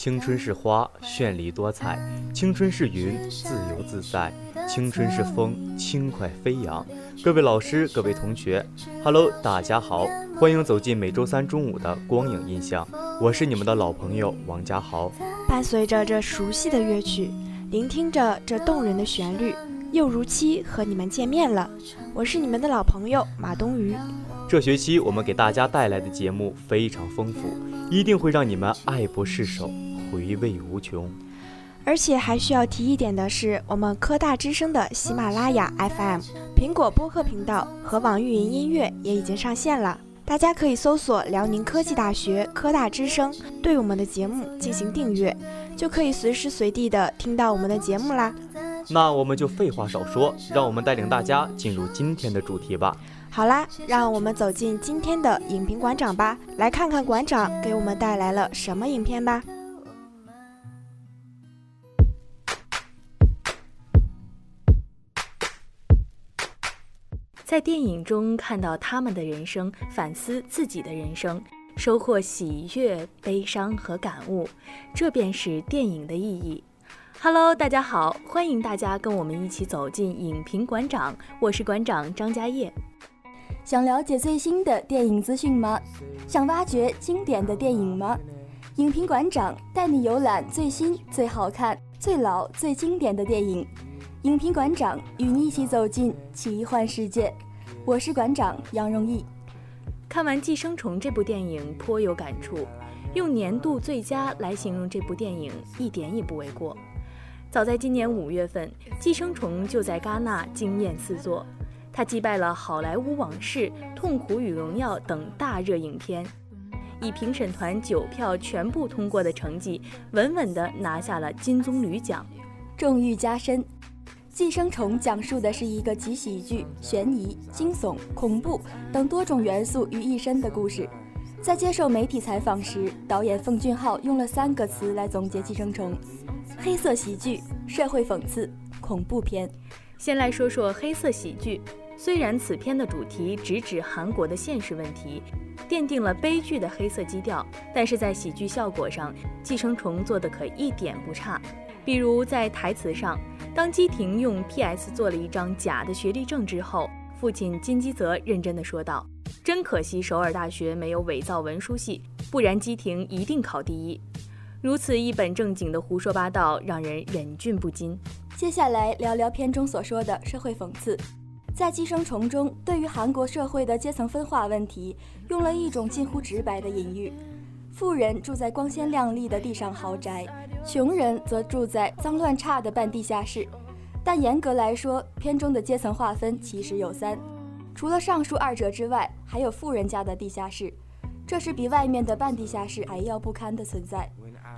青春是花，绚丽多彩；青春是云，自由自在；青春是风，轻快飞扬。各位老师，各位同学，Hello，大家好，欢迎走进每周三中午的光影印象。我是你们的老朋友王家豪。伴随着这熟悉的乐曲，聆听着这动人的旋律，又如期和你们见面了。我是你们的老朋友马冬雨。这学期我们给大家带来的节目非常丰富，一定会让你们爱不释手，回味无穷。而且还需要提一点的是，我们科大之声的喜马拉雅 FM、苹果播客频道和网易云音乐也已经上线了，大家可以搜索辽宁科技大学科大之声，对我们的节目进行订阅，就可以随时随地的听到我们的节目啦。那我们就废话少说，让我们带领大家进入今天的主题吧。好啦，让我们走进今天的影评馆长吧，来看看馆长给我们带来了什么影片吧。在电影中看到他们的人生，反思自己的人生，收获喜悦、悲伤和感悟，这便是电影的意义。Hello，大家好，欢迎大家跟我们一起走进影评馆长，我是馆长张家业。想了解最新的电影资讯吗？想挖掘经典的电影吗？影评馆长带你游览最新、最好看、最老、最经典的电影。影评馆长与你一起走进奇幻世界，我是馆长杨荣毅。看完《寄生虫》这部电影颇有感触，用年度最佳来形容这部电影一点也不为过。早在今年五月份，《寄生虫》就在戛纳惊艳四座，他击败了《好莱坞往事》《痛苦与荣耀》等大热影片，以评审团九票全部通过的成绩，稳稳地拿下了金棕榈奖，重誉加身。《寄生虫》讲述的是一个集喜剧、悬疑、惊悚、恐怖等多种元素于一身的故事。在接受媒体采访时，导演奉俊昊用了三个词来总结《寄生虫》：黑色喜剧、社会讽刺、恐怖片。先来说说黑色喜剧。虽然此片的主题直指韩国的现实问题，奠定了悲剧的黑色基调，但是在喜剧效果上，《寄生虫》做的可一点不差。比如在台词上。当基廷用 PS 做了一张假的学历证之后，父亲金基泽认真的说道：“真可惜首尔大学没有伪造文书系，不然基廷一定考第一。”如此一本正经的胡说八道，让人忍俊不禁。接下来聊聊片中所说的社会讽刺，在《寄生虫》中，对于韩国社会的阶层分化问题，用了一种近乎直白的隐喻：富人住在光鲜亮丽的地上豪宅。穷人则住在脏乱差的半地下室，但严格来说，片中的阶层划分其实有三，除了上述二者之外，还有富人家的地下室，这是比外面的半地下室还要不堪的存在。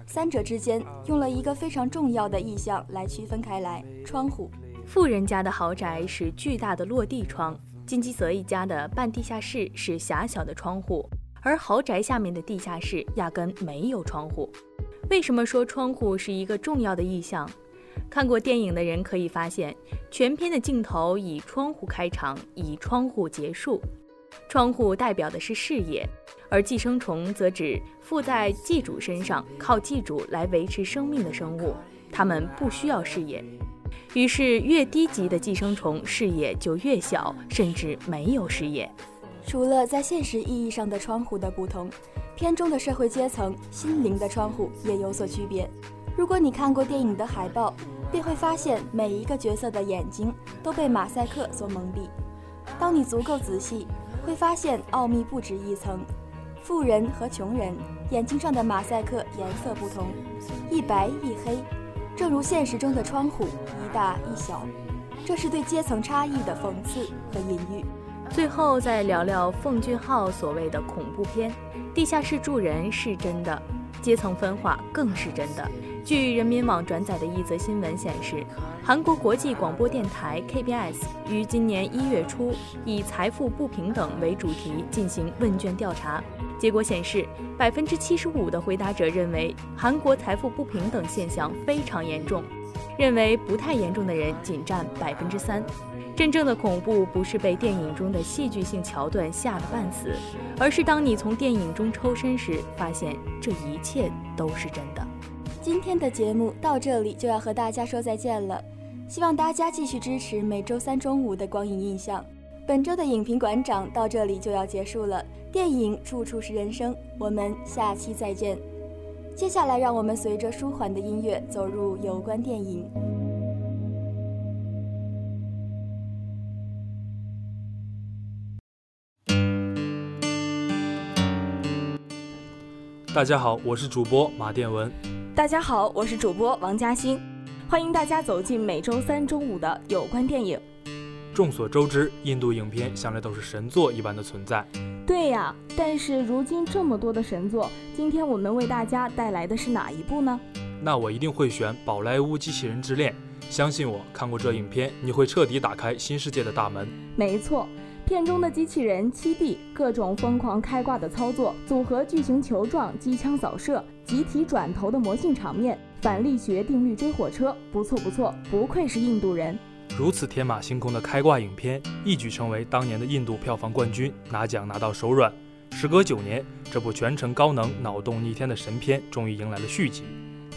三者之间用了一个非常重要的意象来区分开来：窗户。富人家的豪宅是巨大的落地窗，金基泽一家的半地下室是狭小的窗户，而豪宅下面的地下室压根没有窗户。为什么说窗户是一个重要的意象？看过电影的人可以发现，全片的镜头以窗户开场，以窗户结束。窗户代表的是视野，而寄生虫则指附在寄主身上、靠寄主来维持生命的生物，它们不需要视野。于是，越低级的寄生虫视野就越小，甚至没有视野。除了在现实意义上的窗户的不同。片中的社会阶层心灵的窗户也有所区别。如果你看过电影的海报，便会发现每一个角色的眼睛都被马赛克所蒙蔽。当你足够仔细，会发现奥秘不止一层。富人和穷人眼睛上的马赛克颜色不同，一白一黑，正如现实中的窗户一大一小。这是对阶层差异的讽刺和隐喻。最后再聊聊奉俊昊所谓的恐怖片，地下室住人是真的，阶层分化更是真的。据人民网转载的一则新闻显示，韩国国际广播电台 KBS 于今年一月初以财富不平等为主题进行问卷调查，结果显示，百分之七十五的回答者认为韩国财富不平等现象非常严重，认为不太严重的人仅占百分之三。真正的恐怖不是被电影中的戏剧性桥段吓得半死，而是当你从电影中抽身时，发现这一切都是真的。今天的节目到这里就要和大家说再见了，希望大家继续支持每周三中午的光影印象。本周的影评馆长到这里就要结束了。电影处处是人生，我们下期再见。接下来，让我们随着舒缓的音乐走入有关电影。大家好，我是主播马殿文。大家好，我是主播王嘉欣。欢迎大家走进每周三中午的有关电影。众所周知，印度影片向来都是神作一般的存在。对呀，但是如今这么多的神作，今天我们为大家带来的是哪一部呢？那我一定会选《宝莱坞机器人之恋》。相信我，看过这影片，你会彻底打开新世界的大门。没错，片中的机器人七弟，各种疯狂开挂的操作，组合巨型球状机枪扫射，集体转头的魔性场面，反力学定律追火车，不错不错，不愧是印度人。如此天马行空的开挂影片，一举成为当年的印度票房冠军，拿奖拿到手软。时隔九年，这部全程高能、脑洞逆天的神片终于迎来了续集。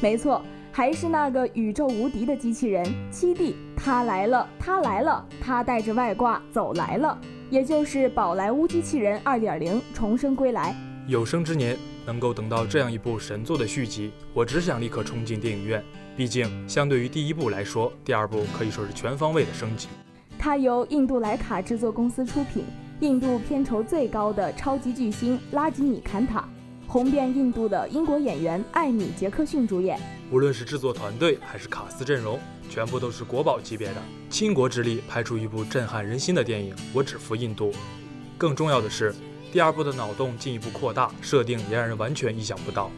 没错，还是那个宇宙无敌的机器人七弟，他来了，他来了，他带着外挂走来了，也就是《宝莱坞机器人二点零》重生归来。有生之年能够等到这样一部神作的续集，我只想立刻冲进电影院。毕竟，相对于第一部来说，第二部可以说是全方位的升级。它由印度莱卡制作公司出品，印度片酬最高的超级巨星拉吉米坎塔，红遍印度的英国演员艾米杰克逊主演。无论是制作团队还是卡司阵容，全部都是国宝级别的。倾国之力拍出一部震撼人心的电影，我只服印度。更重要的是，第二部的脑洞进一步扩大，设定也让人完全意想不到。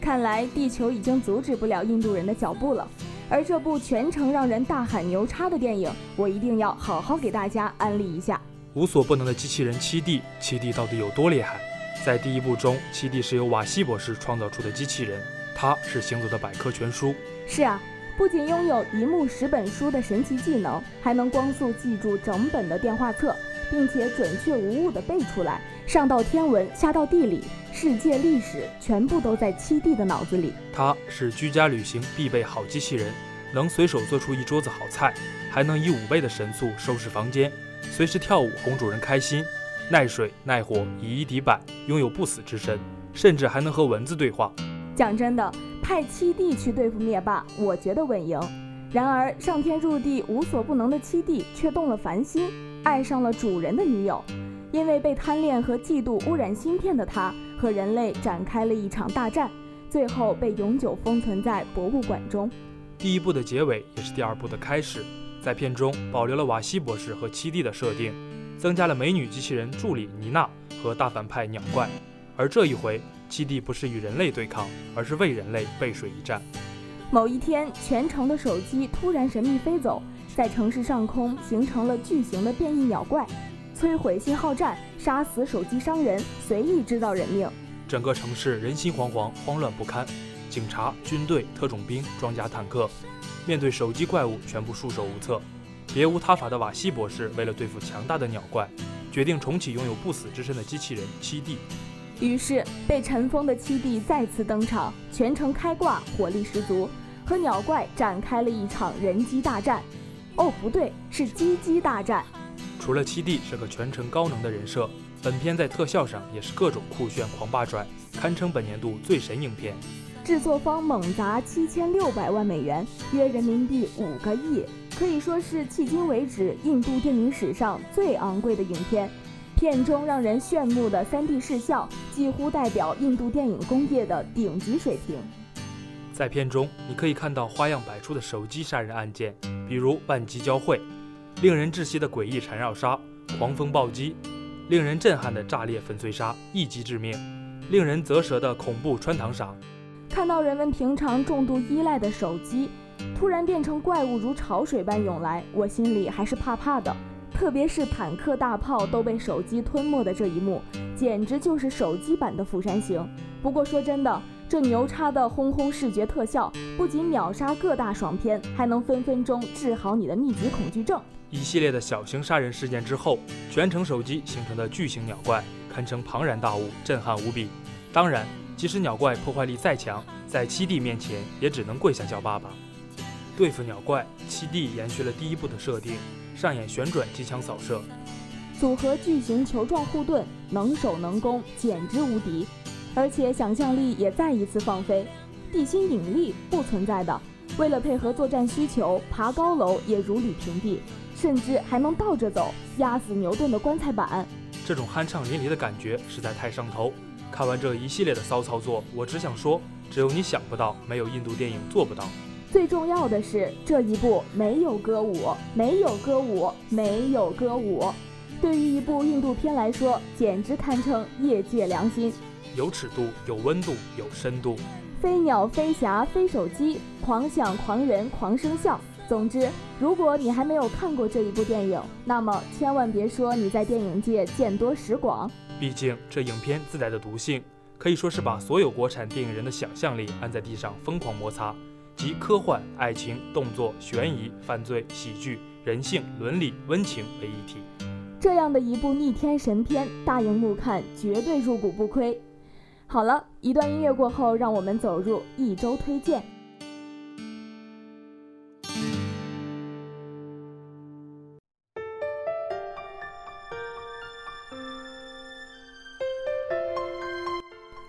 看来地球已经阻止不了印度人的脚步了，而这部全程让人大喊牛叉的电影，我一定要好好给大家安利一下。无所不能的机器人七弟，七弟到底有多厉害？在第一部中，七弟是由瓦西博士创造出的机器人，他是行走的百科全书。是啊，不仅拥有一目十本书的神奇技能，还能光速记住整本的电话册，并且准确无误地背出来。上到天文，下到地理。世界历史全部都在七弟的脑子里。他是居家旅行必备好机器人，能随手做出一桌子好菜，还能以五倍的神速收拾房间，随时跳舞哄主人开心，耐水耐火，以一敌百，拥有不死之身，甚至还能和蚊子对话。讲真的，派七弟去对付灭霸，我觉得稳赢。然而上天入地无所不能的七弟却动了凡心，爱上了主人的女友，因为被贪恋和嫉妒污染芯片的他。和人类展开了一场大战，最后被永久封存在博物馆中。第一部的结尾也是第二部的开始，在片中保留了瓦西博士和七弟的设定，增加了美女机器人助理妮娜和大反派鸟怪。而这一回，七弟不是与人类对抗，而是为人类背水一战。某一天，全城的手机突然神秘飞走，在城市上空形成了巨型的变异鸟怪。摧毁信号站，杀死手机商人，随意制造人命，整个城市人心惶惶，慌乱不堪。警察、军队、特种兵、装甲坦克，面对手机怪物，全部束手无策。别无他法的瓦西博士，为了对付强大的鸟怪，决定重启拥有不死之身的机器人七弟。于是，被尘封的七弟再次登场，全程开挂，火力十足，和鸟怪展开了一场人机大战。哦，不对，是机机大战。除了七弟是个全程高能的人设，本片在特效上也是各种酷炫狂霸拽，堪称本年度最神影片。制作方猛砸七千六百万美元，约人民币五个亿，可以说是迄今为止印度电影史上最昂贵的影片。片中让人炫目的 3D 视效，几乎代表印度电影工业的顶级水平。在片中，你可以看到花样百出的手机杀人案件，比如万机交汇。令人窒息的诡异缠绕杀，狂风暴击；令人震撼的炸裂粉碎杀，一击致命；令人啧舌的恐怖穿堂杀。看到人们平常重度依赖的手机，突然变成怪物如潮水般涌来，我心里还是怕怕的。特别是坦克大炮都被手机吞没的这一幕，简直就是手机版的《釜山行》。不过说真的。这牛叉的轰轰视觉特效，不仅秒杀各大爽片，还能分分钟治好你的密集恐惧症。一系列的小型杀人事件之后，全程手机形成的巨型鸟怪堪称庞然大物，震撼无比。当然，即使鸟怪破坏力再强，在七弟面前也只能跪下叫爸爸。对付鸟怪，七弟延续了第一部的设定，上演旋转机枪扫射，组合巨型球状护盾，能守能攻，简直无敌。而且想象力也再一次放飞，地心引力不存在的。为了配合作战需求，爬高楼也如履平地，甚至还能倒着走，压死牛顿的棺材板。这种酣畅淋漓的感觉实在太上头。看完这一系列的骚操作，我只想说，只有你想不到，没有印度电影做不到。最重要的是，这一部没有歌舞，没有歌舞，没有歌舞。对于一部印度片来说，简直堪称业界良心。有尺度，有温度，有深度。飞鸟飞侠飞手机，狂想狂人狂声笑。总之，如果你还没有看过这一部电影，那么千万别说你在电影界见多识广。毕竟这影片自带的毒性，可以说是把所有国产电影人的想象力按在地上疯狂摩擦，集科幻、爱情、动作、悬疑、犯罪、喜剧、人性、伦理、温情为一体。这样的一部逆天神片，大荧幕看绝对入股不亏。好了一段音乐过后，让我们走入一周推荐。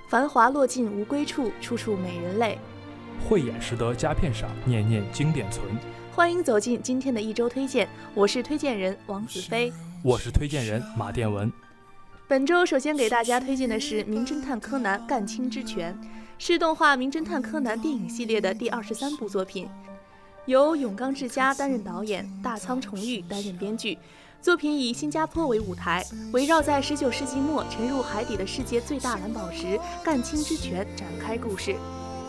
繁华落尽无归处，处处美人泪。慧眼识得佳片赏，念念经典存。欢迎走进今天的一周推荐，我是推荐人王子飞，我是推荐人马殿文。本周首先给大家推荐的是《名侦探柯南：干青之拳》，是动画《名侦探柯南》电影系列的第二十三部作品，由永冈智佳担任导演，大仓重裕担任编剧。作品以新加坡为舞台，围绕在十九世纪末沉入海底的世界最大蓝宝石——干青之泉展开故事。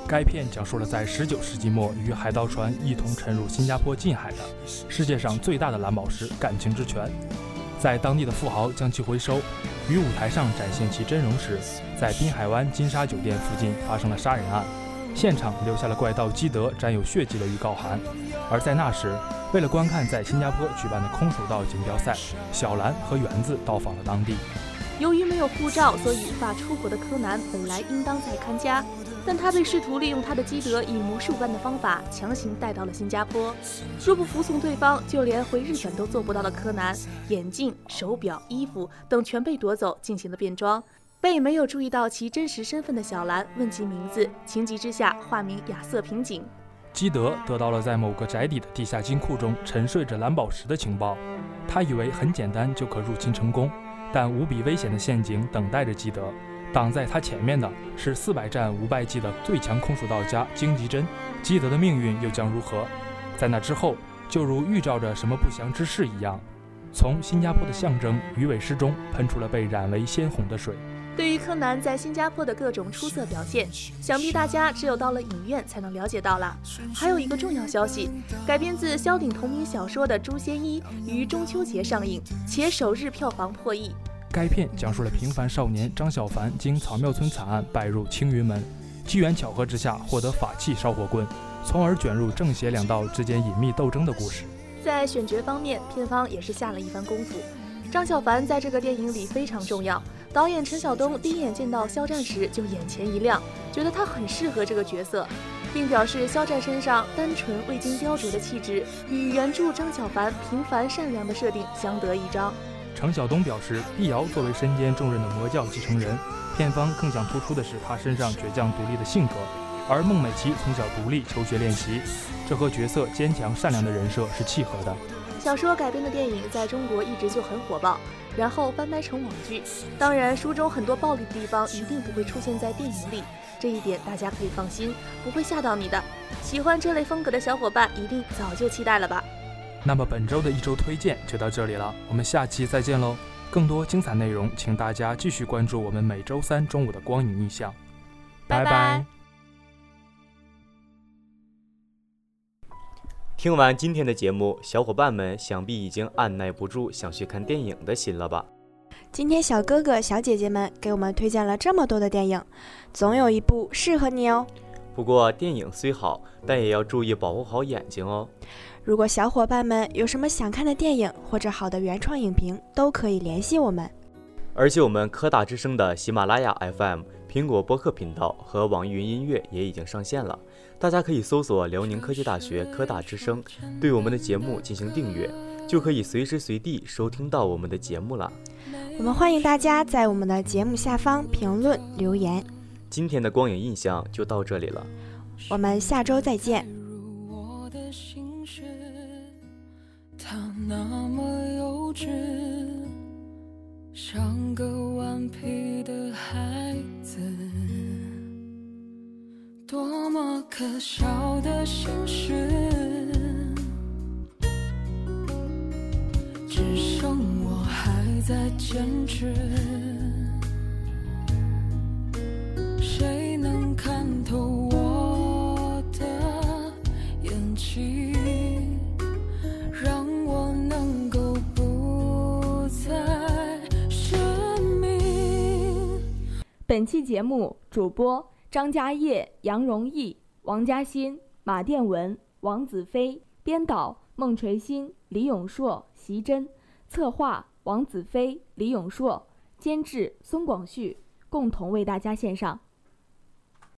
该片讲述了在十九世纪末与海盗船一同沉入新加坡近海的世界上最大的蓝宝石——干青之泉。在当地的富豪将其回收，于舞台上展现其真容时，在滨海湾金沙酒店附近发生了杀人案，现场留下了怪盗基德沾有血迹的预告函。而在那时，为了观看在新加坡举办的空手道锦标赛，小兰和园子到访了当地。由于没有护照，所以无法出国的柯南本来应当在看家。但他被试图利用他的基德以魔术般的方法强行带到了新加坡。若不服从对方，就连回日本都做不到的柯南，眼镜、手表、衣服等全被夺走，进行了变装。被没有注意到其真实身份的小兰问其名字，情急之下化名亚瑟平井。基德得到了在某个宅邸的地下金库中沉睡着蓝宝石的情报，他以为很简单就可入侵成功，但无比危险的陷阱等待着基德。挡在他前面的是四百战无败绩的最强空手道家荆棘真，基德的命运又将如何？在那之后，就如预兆着什么不祥之事一样，从新加坡的象征鱼尾狮中喷出了被染为鲜红的水。对于柯南在新加坡的各种出色表现，想必大家只有到了影院才能了解到了。还有一个重要消息，改编自萧鼎同名小说的《诛仙一》于中秋节上映，且首日票房破亿。该片讲述了平凡少年张小凡经草庙村惨案拜入青云门，机缘巧合之下获得法器烧火棍，从而卷入正邪两道之间隐秘斗争的故事。在选角方面，片方也是下了一番功夫。张小凡在这个电影里非常重要，导演陈晓东第一眼见到肖战时就眼前一亮，觉得他很适合这个角色，并表示肖战身上单纯未经雕琢的气质与原著张小凡平凡善良的设定相得益彰。程晓东表示，碧瑶作为身兼重任的魔教继承人，片方更想突出的是她身上倔强独立的性格。而孟美岐从小独立求学练习，这和角色坚强善良的人设是契合的。小说改编的电影在中国一直就很火爆，然后翻拍成网剧。当然，书中很多暴力的地方一定不会出现在电影里，这一点大家可以放心，不会吓到你的。喜欢这类风格的小伙伴一定早就期待了吧。那么本周的一周推荐就到这里了，我们下期再见喽！更多精彩内容，请大家继续关注我们每周三中午的光影印象。拜拜。听完今天的节目，小伙伴们想必已经按耐不住想去看电影的心了吧？今天小哥哥小姐姐们给我们推荐了这么多的电影，总有一部适合你哦。不过电影虽好，但也要注意保护好眼睛哦。如果小伙伴们有什么想看的电影或者好的原创影评，都可以联系我们。而且我们科大之声的喜马拉雅 FM、苹果播客频道和网易云音乐也已经上线了，大家可以搜索辽宁科技大学科大之声，对我们的节目进行订阅，就可以随时随地收听到我们的节目了。我们欢迎大家在我们的节目下方评论留言。今天的光影印象就到这里了，我们下周再见。他那么幼稚像个顽皮的孩子，多么可笑的心事，只剩我还在坚持。谁能看透我的演技？本期节目主播张家业、杨荣毅、王嘉欣、马殿文、王子飞，编导孟垂鑫、李永硕、席珍，策划王子飞、李永硕，监制孙广旭，共同为大家献上。